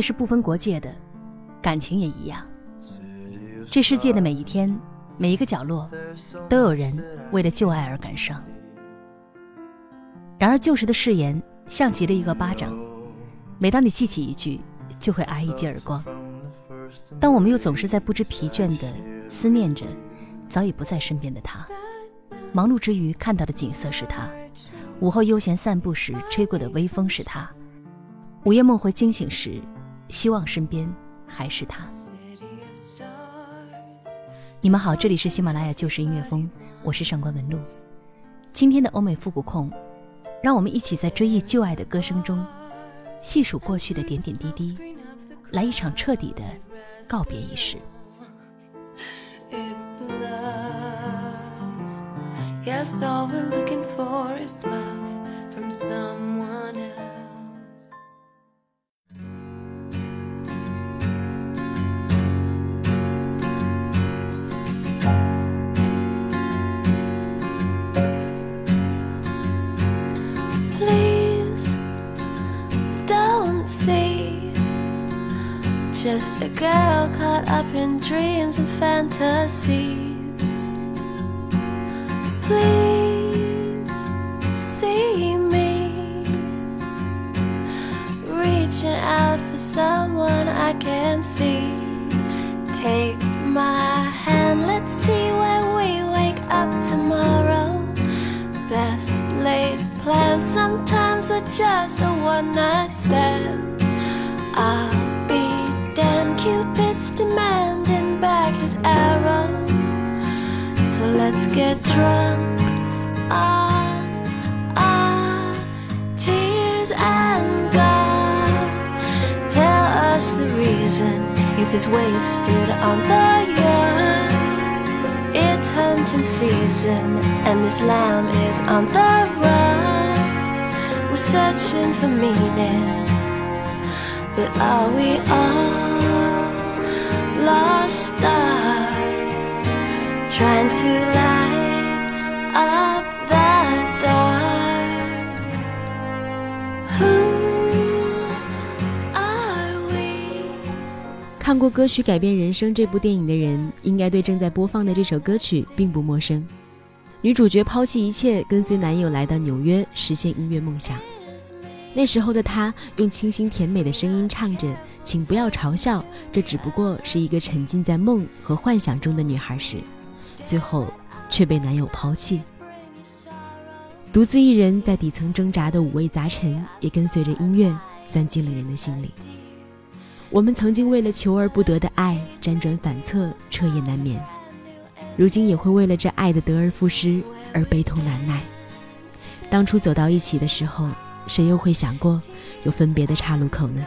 是不分国界的，感情也一样。这世界的每一天，每一个角落，都有人为了旧爱而感伤。然而旧时的誓言像极了一个巴掌，每当你记起一句，就会挨一记耳光。但我们又总是在不知疲倦地思念着早已不在身边的他。忙碌之余看到的景色是他，午后悠闲散步时吹过的微风是他。午夜梦回惊醒时，希望身边还是他。你们好，这里是喜马拉雅旧时音乐风，我是上官文露。今天的欧美复古控，让我们一起在追忆旧爱的歌声中，细数过去的点点滴滴，来一场彻底的告别仪式。Just a girl caught up in dreams and fantasies. Please see me reaching out for someone I can see. Take my hand, let's see where we wake up tomorrow. Best laid plans sometimes are just a one night stand. I'll Cupid's demanding back his arrow. So let's get drunk on tears and go. Tell us the reason youth is wasted on the young. It's hunting season, and this lamb is on the run. We're searching for meaning, but are we all? Lost stars trying to light up the dark. Who are we? 看过歌曲改变人生这部电影的人，应该对正在播放的这首歌曲并不陌生。女主角抛弃一切，跟随男友来到纽约，实现音乐梦想。那时候的她用清新甜美的声音唱着。请不要嘲笑，这只不过是一个沉浸在梦和幻想中的女孩时，最后却被男友抛弃。独自一人在底层挣扎的五味杂陈，也跟随着音乐钻进了人的心里。我们曾经为了求而不得的爱辗转反侧，彻夜难眠，如今也会为了这爱的得而复失而悲痛难耐。当初走到一起的时候，谁又会想过有分别的岔路口呢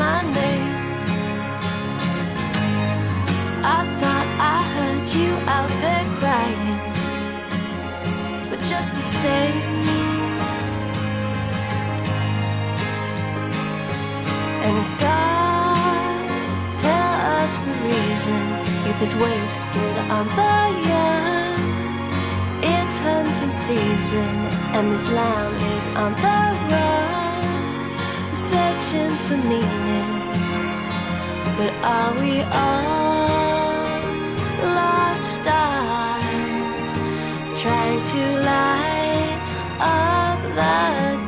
my name. I thought I heard you out there crying, but just the same. And God, tell us the reason youth is wasted on the young. It's hunting season, and this lamb is on the run. Searching for meaning, but are we all lost stars trying to light up the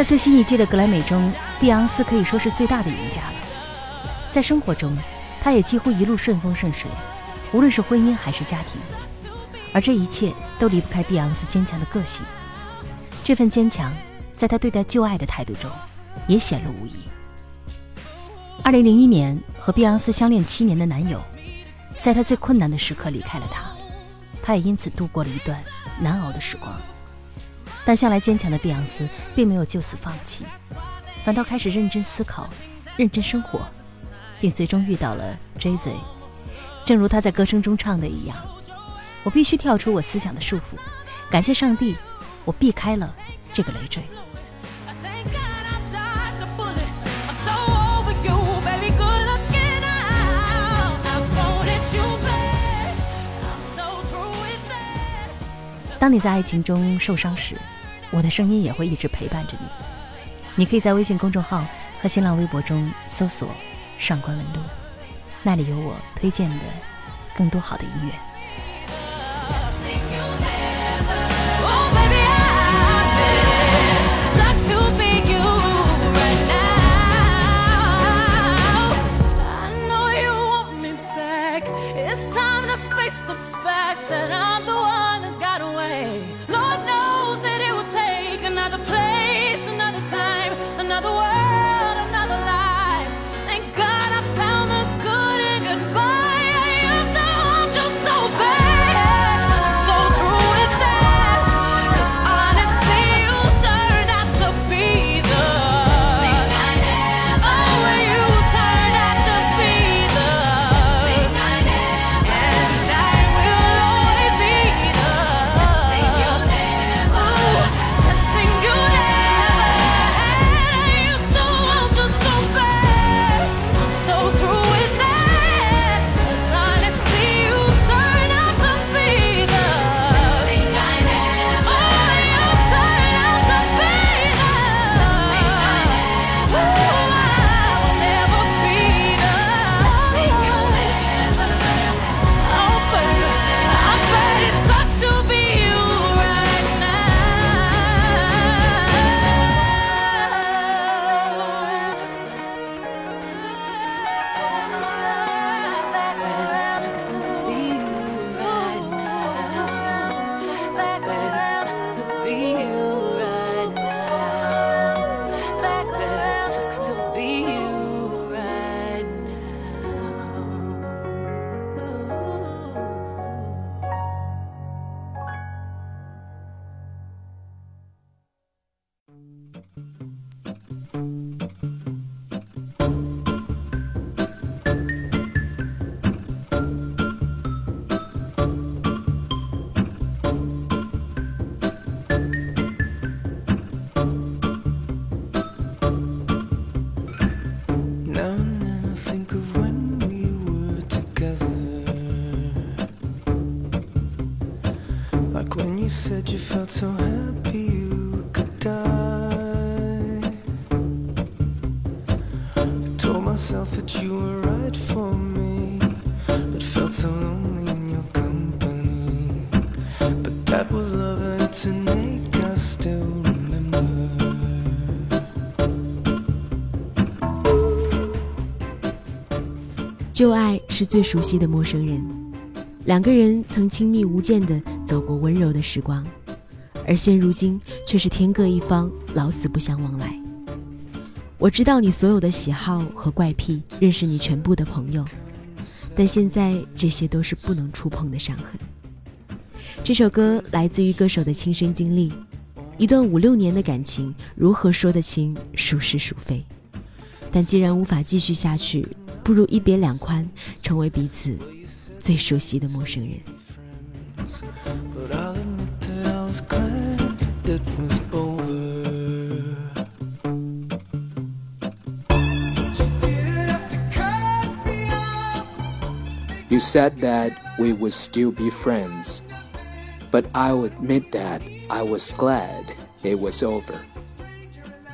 在最新一季的格莱美中，碧昂斯可以说是最大的赢家了。在生活中，她也几乎一路顺风顺水，无论是婚姻还是家庭，而这一切都离不开碧昂斯坚强的个性。这份坚强，在她对待旧爱的态度中，也显露无遗。二零零一年，和碧昂斯相恋七年的男友，在她最困难的时刻离开了她，她也因此度过了一段难熬的时光。但向来坚强的碧昂斯并没有就此放弃，反倒开始认真思考、认真生活，并最终遇到了 Jay Z。正如他在歌声中唱的一样：“我必须跳出我思想的束缚，感谢上帝，我避开了这个累赘。”当你在爱情中受伤时，我的声音也会一直陪伴着你。你可以在微信公众号和新浪微博中搜索“上官文露”，那里有我推荐的更多好的音乐。So happy you could die. I told myself that you were right for me, but felt so lonely in your company. But that was love and it's an ache I still remember. 旧爱是最熟悉的陌生人，两个人曾亲密无间的走过温柔的时光，而现如今却是天各一方，老死不相往来。我知道你所有的喜好和怪癖，认识你全部的朋友，但现在这些都是不能触碰的伤痕。这首歌来自于歌手的亲身经历，一段五六年的感情，如何说得清孰是孰非？但既然无法继续下去，不如一别两宽，成为彼此最熟悉的陌生人。Was glad it was over. You said that we would still be friends, but I'll admit that I was glad it was over.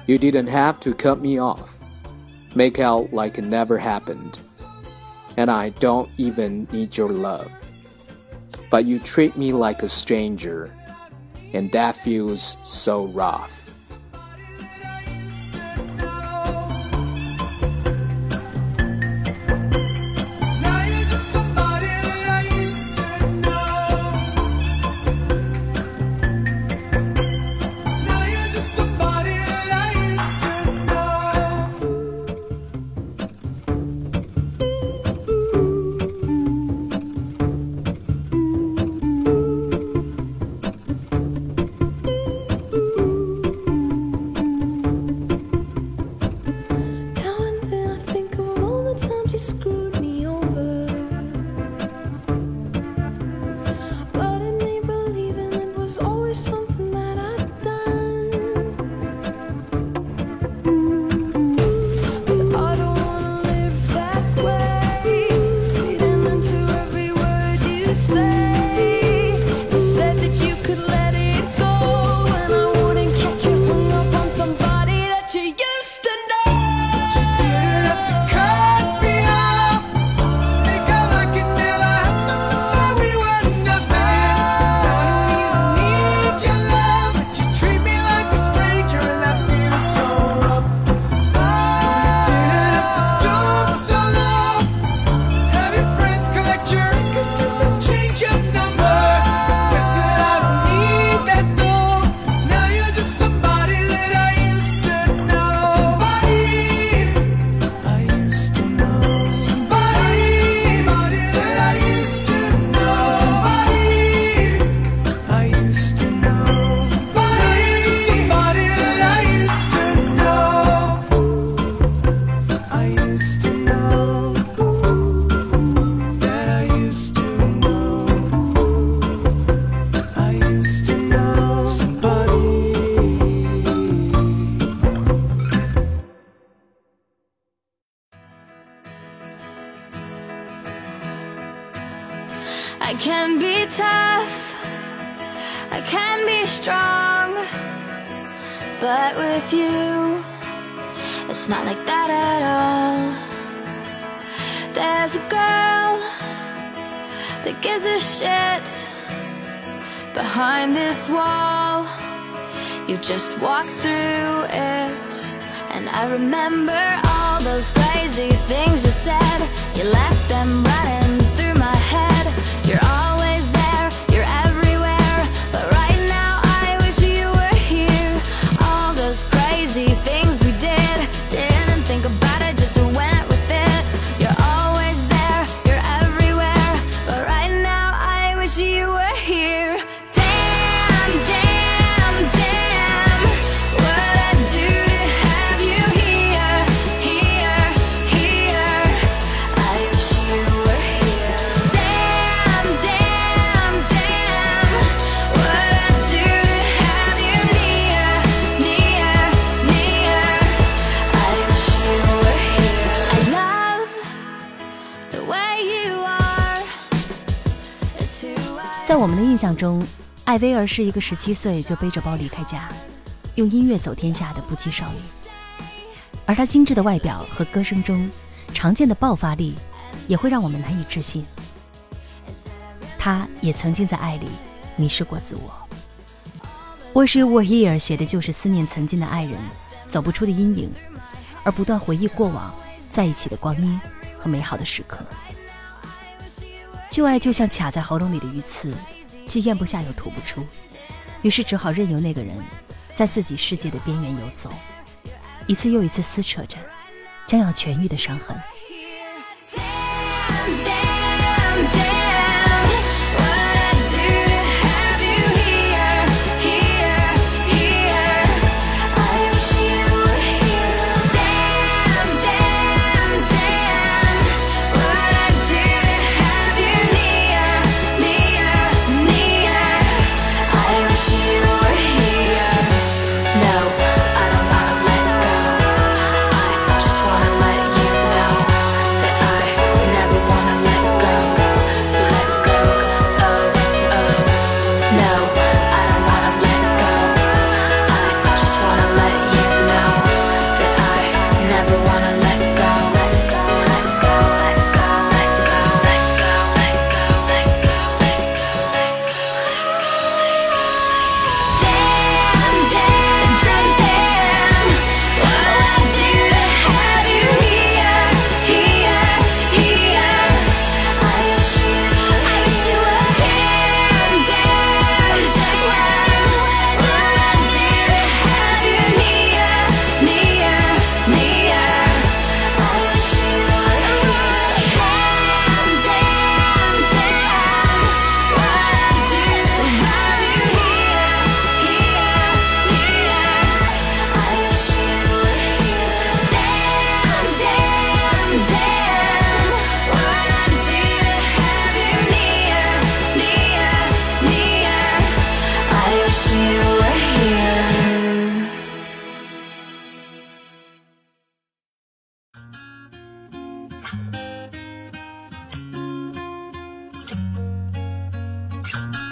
You didn't have to cut me off, make out like it never happened, and I don't even need your love. But you treat me like a stranger, and that feels so rough. There's a girl that gives a shit behind this wall. You just walk through it, and I remember all those crazy things you said. You left them running 我们的印象中，艾薇儿是一个十七岁就背着包离开家，用音乐走天下的不羁少女。而她精致的外表和歌声中常见的爆发力，也会让我们难以置信。她也曾经在爱里迷失过自我。《Wish You Were Here》写的就是思念曾经的爱人，走不出的阴影，而不断回忆过往在一起的光阴和美好的时刻。旧爱就像卡在喉咙里的鱼刺，既咽不下又吐不出，于是只好任由那个人在自己世界的边缘游走，一次又一次撕扯着将要痊愈的伤痕。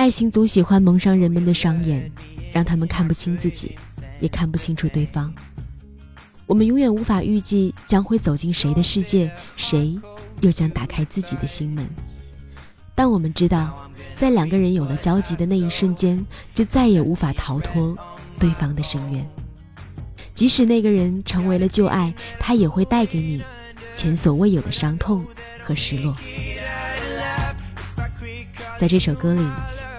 爱情总喜欢蒙上人们的双眼，让他们看不清自己，也看不清楚对方。我们永远无法预计将会走进谁的世界，谁又将打开自己的心门。但我们知道，在两个人有了交集的那一瞬间，就再也无法逃脱对方的深渊。即使那个人成为了旧爱，他也会带给你前所未有的伤痛和失落。在这首歌里，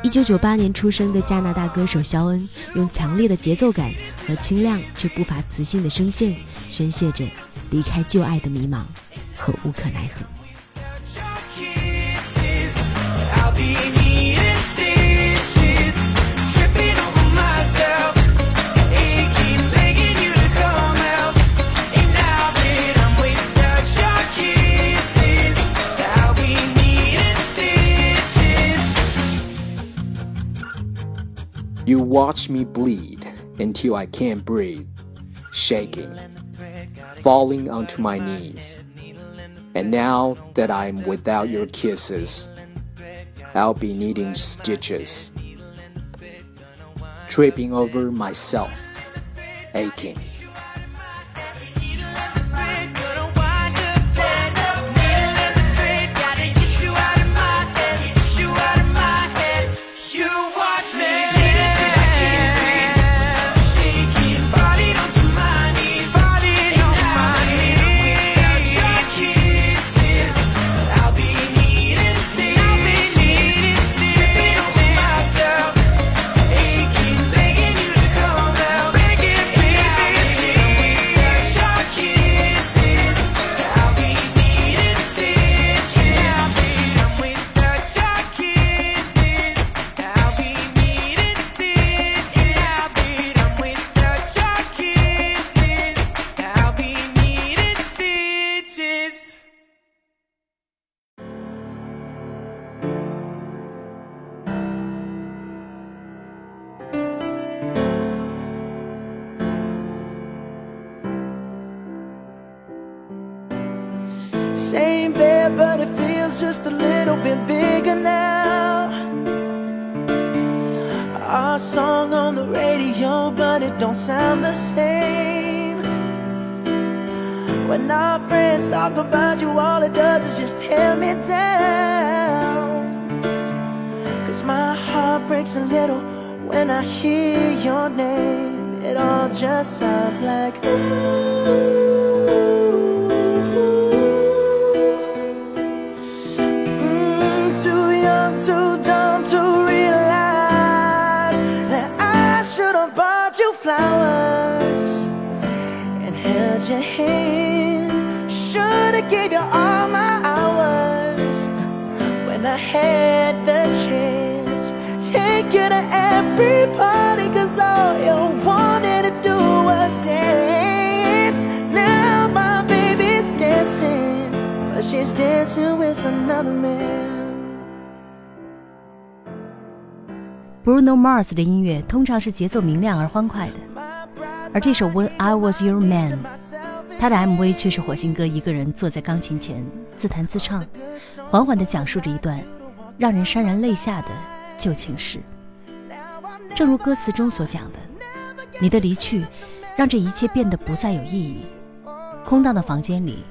一九九八年出生的加拿大歌手肖恩，用强烈的节奏感和清亮却不乏磁性的声线，宣泄着离开旧爱的迷茫和无可奈何。You watch me bleed until I can't breathe, shaking, falling onto my knees. And now that I'm without your kisses, I'll be needing stitches, tripping over myself, aching, Just sounds like ooh. Mm, too young, too dumb to realize that I should have bought you flowers and held your hand. Should have gave you all my hours when I had the Take you to every party, cause all you wanted to do was dance. Now my baby's dancing, but she's dancing with another man. Bruno Mars 的音乐通常是节奏明亮而欢快的，而这首《When I Was Your Man》，他的 MV 却是火星哥一个人坐在钢琴前自弹自唱，缓缓地讲述着一段让人潸然泪下的 旧情事。正如歌词中所讲的，你的离去让这一切变得不再有意义。空荡的房间里，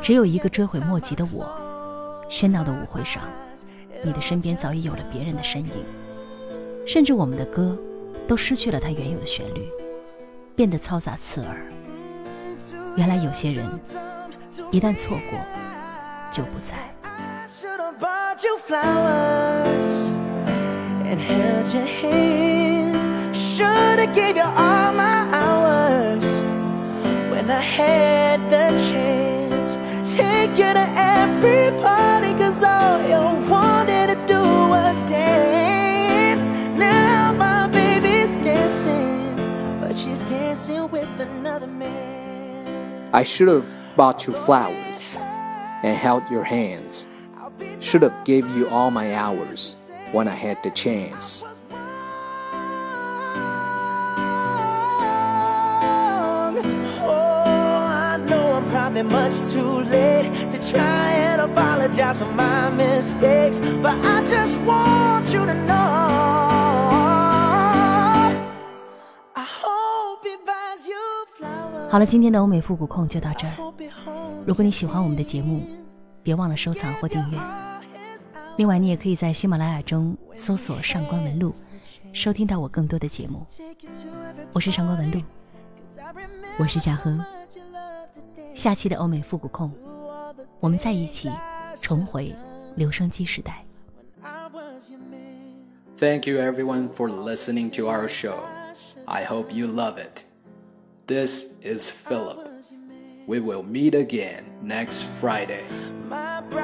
只有一个追悔莫及的我。喧闹的舞会上，你的身边早已有了别人的身影。甚至我们的歌都失去了它原有的旋律，变得嘈杂刺耳。原来有些人一旦错过，就不在。And held your hand. Should have gave you all my hours when I had the chance. Take you to every party, cause all you wanted to do was dance. Now my baby's dancing, but she's dancing with another man. I should have bought you flowers and held your hands. Should have gave you all my hours when I had the chance. Oh, I know I'm probably much too late to try and apologize for my mistakes, but I just want you to know. I hope he buys you flowers. 好了，今天的欧美复古控就到这儿。如果你喜欢我们的节目，别忘了收藏或订阅。另外，你也可以在喜马拉雅中搜索“上官文露”，收听到我更多的节目。我是上官文露，我是夏荷。下期的欧美复古控，我们在一起重回留声机时代。Thank you everyone for listening to our show. I hope you love it. This is Philip. We will meet again next Friday.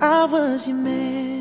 I was your man.